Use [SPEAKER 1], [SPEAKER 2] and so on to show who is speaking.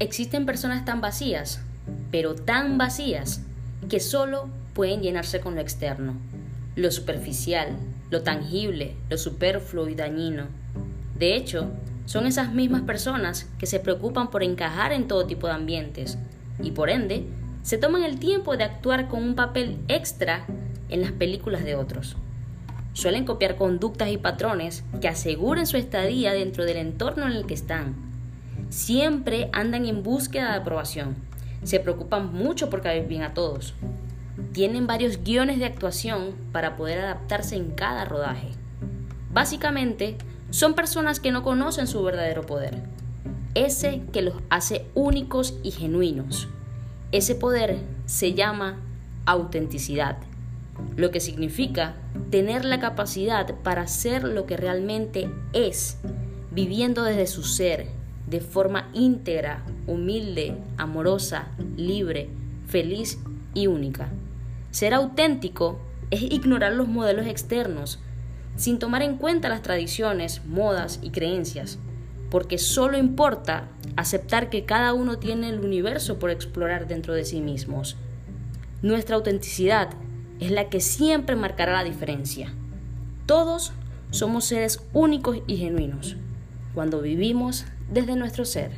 [SPEAKER 1] Existen personas tan vacías, pero tan vacías, que solo pueden llenarse con lo externo, lo superficial, lo tangible, lo superfluo y dañino. De hecho, son esas mismas personas que se preocupan por encajar en todo tipo de ambientes y por ende se toman el tiempo de actuar con un papel extra en las películas de otros. Suelen copiar conductas y patrones que aseguren su estadía dentro del entorno en el que están. Siempre andan en búsqueda de aprobación. Se preocupan mucho por caer bien a todos. Tienen varios guiones de actuación para poder adaptarse en cada rodaje. Básicamente, son personas que no conocen su verdadero poder, ese que los hace únicos y genuinos. Ese poder se llama autenticidad, lo que significa tener la capacidad para ser lo que realmente es, viviendo desde su ser, de forma íntegra, humilde, amorosa, libre, feliz y única. Ser auténtico es ignorar los modelos externos, sin tomar en cuenta las tradiciones, modas y creencias, porque solo importa aceptar que cada uno tiene el universo por explorar dentro de sí mismos. Nuestra autenticidad es la que siempre marcará la diferencia. Todos somos seres únicos y genuinos cuando vivimos desde nuestro ser.